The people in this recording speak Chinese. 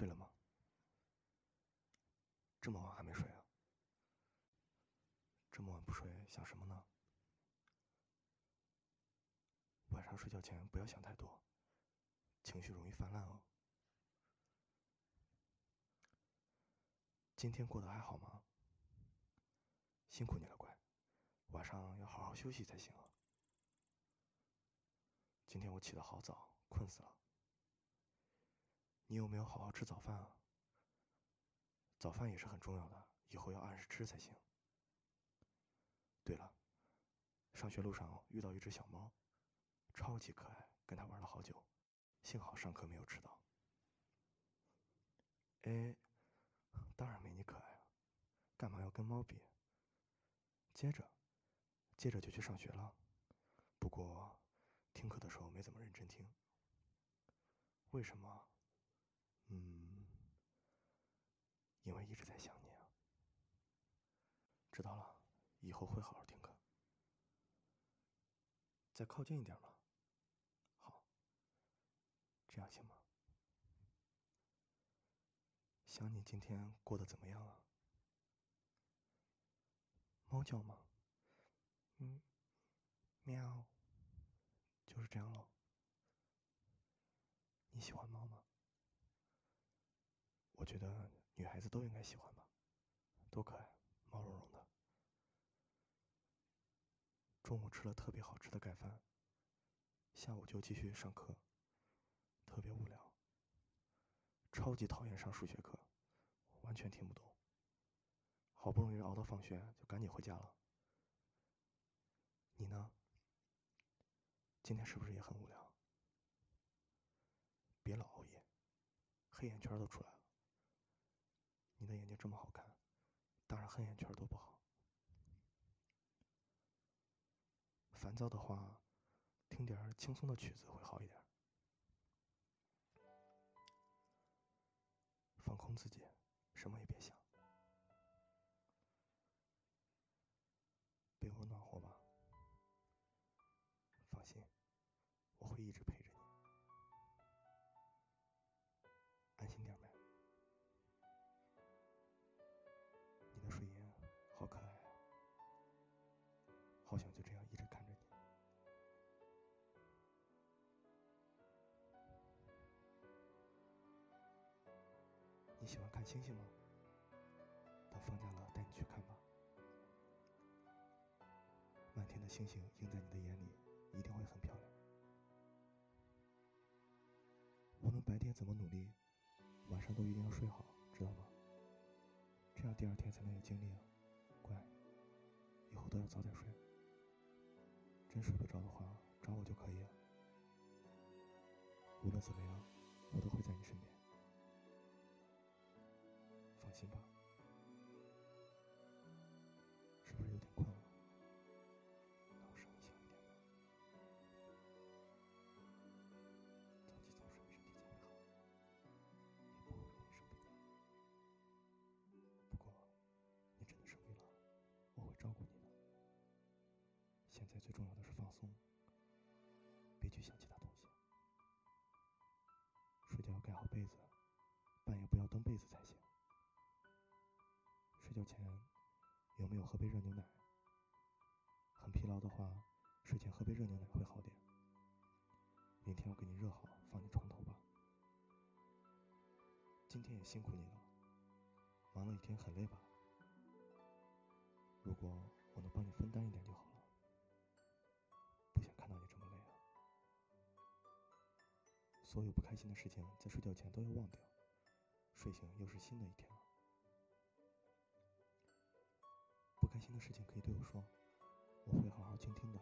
睡了吗？这么晚还没睡啊？这么晚不睡，想什么呢？晚上睡觉前不要想太多，情绪容易泛滥哦。今天过得还好吗？辛苦你了，乖，晚上要好好休息才行啊。今天我起得好早，困死了。你有没有好好吃早饭啊？早饭也是很重要的，以后要按时吃才行。对了，上学路上遇到一只小猫，超级可爱，跟它玩了好久，幸好上课没有迟到。哎，当然没你可爱啊，干嘛要跟猫比？接着，接着就去上学了，不过听课的时候没怎么认真听。为什么？嗯，因为一直在想你啊。知道了，以后会好好听课。再靠近一点嘛。好，这样行吗？想你今天过得怎么样啊？猫叫吗？嗯，喵，就是这样喽。你喜欢吗？觉得女孩子都应该喜欢吧，多可爱，毛茸茸的。中午吃了特别好吃的盖饭，下午就继续上课，特别无聊。超级讨厌上数学课，完全听不懂。好不容易熬到放学，就赶紧回家了。你呢？今天是不是也很无聊？别老熬夜，黑眼圈都出来了。的眼睛这么好看，当然黑眼圈都不好。烦躁的话，听点轻松的曲子会好一点。放空自己，什么也别想。喜欢看星星吗？等放假了带你去看吧。满天的星星映在你的眼里，一定会很漂亮。无论白天怎么努力，晚上都一定要睡好，知道吗？这样第二天才能有精力啊，乖，以后都要早点睡。真睡不着的话，找我就可以了。无论怎么样，我都会在你身边。明天我给你热好，放你床头吧。今天也辛苦你了，忙了一天很累吧？如果我能帮你分担一点就好了，不想看到你这么累啊。所有不开心的事情在睡觉前都要忘掉，睡醒又是新的一天了。不开心的事情可以对我说，我会好好倾听的。